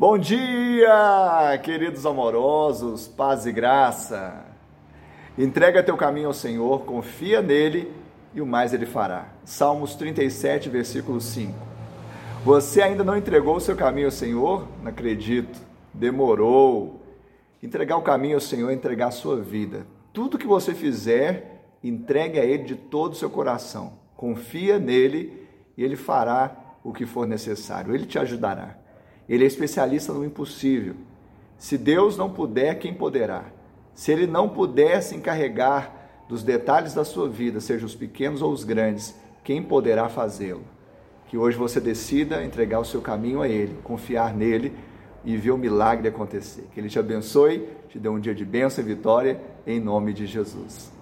Bom dia, queridos amorosos, paz e graça. Entrega teu caminho ao Senhor, confia nele e o mais ele fará. Salmos 37, versículo 5. Você ainda não entregou o seu caminho ao Senhor? Não acredito. Demorou. Entregar o caminho ao Senhor é entregar a sua vida. Tudo que você fizer, entregue a Ele de todo o seu coração. Confia nele e Ele fará o que for necessário. Ele te ajudará. Ele é especialista no impossível. Se Deus não puder, quem poderá? Se Ele não puder se encarregar dos detalhes da sua vida, sejam os pequenos ou os grandes, quem poderá fazê-lo? Que hoje você decida entregar o seu caminho a Ele, confiar nele e ver o milagre acontecer. Que Ele te abençoe, te dê um dia de bênção e vitória, em nome de Jesus.